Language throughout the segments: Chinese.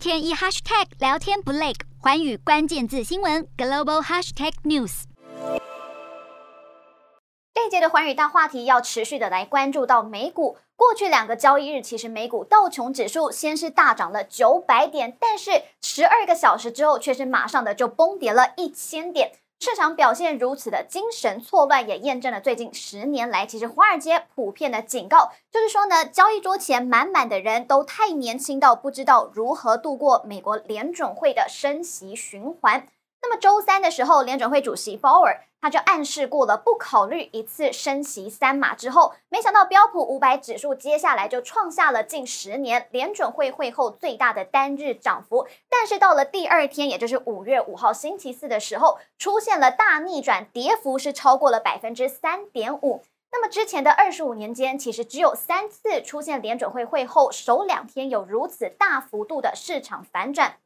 天一 hashtag 聊天不累，环宇关键字新闻 global hashtag news。这一节的环宇大话题要持续的来关注到美股。过去两个交易日，其实美股道琼指数先是大涨了九百点，但是十二个小时之后，却是马上的就崩跌了一千点。市场表现如此的精神错乱，也验证了最近十年来，其实华尔街普遍的警告，就是说呢，交易桌前满满的人都太年轻到不知道如何度过美国联准会的升息循环。那么周三的时候，联准会主席鲍尔他就暗示过了不考虑一次升息三码之后，没想到标普五百指数接下来就创下了近十年联准会会后最大的单日涨幅。但是到了第二天，也就是五月五号星期四的时候，出现了大逆转，跌幅是超过了百分之三点五。那么之前的二十五年间，其实只有三次出现联准会会后首两天有如此大幅度的市场反转。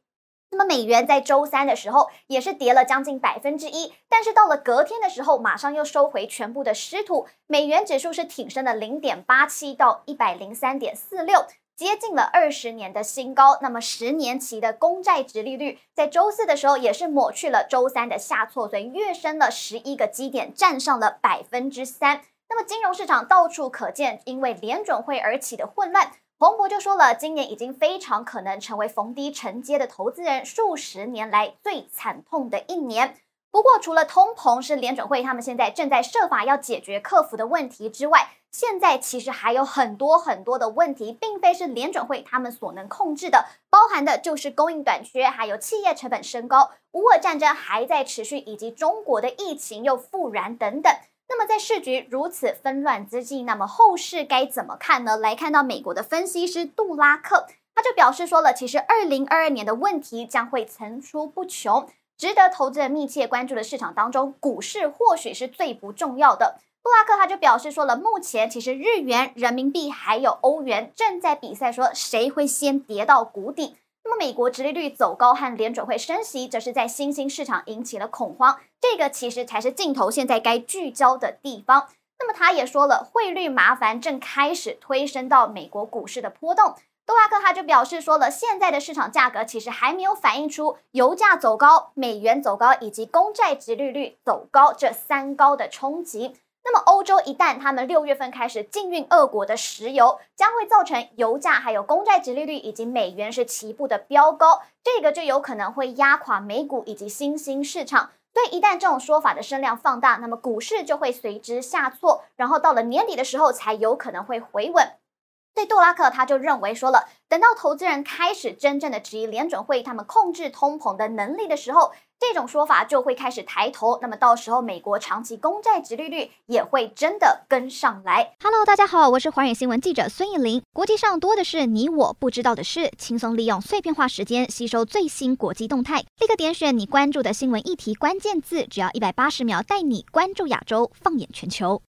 那么美元在周三的时候也是跌了将近百分之一，但是到了隔天的时候，马上又收回全部的失土，美元指数是挺升了零点八七到一百零三点四六，接近了二十年的新高。那么十年期的公债殖利率在周四的时候也是抹去了周三的下挫，所以跃升了十一个基点，站上了百分之三。那么金融市场到处可见因为联准会而起的混乱。彭博就说了，今年已经非常可能成为逢低承接的投资人数十年来最惨痛的一年。不过，除了通膨是联准会他们现在正在设法要解决克服的问题之外，现在其实还有很多很多的问题，并非是联准会他们所能控制的，包含的就是供应短缺，还有企业成本升高、乌俄战争还在持续，以及中国的疫情又复燃等等。那么在市局如此纷乱之际，那么后市该怎么看呢？来看到美国的分析师杜拉克，他就表示说了，其实二零二二年的问题将会层出不穷，值得投资人密切关注的市场当中，股市或许是最不重要的。杜拉克他就表示说了，目前其实日元、人民币还有欧元正在比赛，说谁会先跌到谷底。美国殖利率走高和联准会升息，则是在新兴市场引起了恐慌。这个其实才是镜头现在该聚焦的地方。那么，他也说了，汇率麻烦正开始推升到美国股市的波动。多拉克他就表示说了，现在的市场价格其实还没有反映出油价走高、美元走高以及公债殖利率走高这三高的冲击。那么，欧洲一旦他们六月份开始禁运俄国的石油，将会造成油价、还有公债殖利率以及美元是齐步的飙高，这个就有可能会压垮美股以及新兴市场。所以，一旦这种说法的声量放大，那么股市就会随之下挫，然后到了年底的时候才有可能会回稳。所以，杜拉克他就认为说了，等到投资人开始真正的质疑联准会他们控制通膨的能力的时候。这种说法就会开始抬头，那么到时候美国长期公债殖利率也会真的跟上来。Hello，大家好，我是华远新闻记者孙艺林。国际上多的是你我不知道的事，轻松利用碎片化时间吸收最新国际动态，立刻点选你关注的新闻议题关键字，只要一百八十秒带你关注亚洲，放眼全球。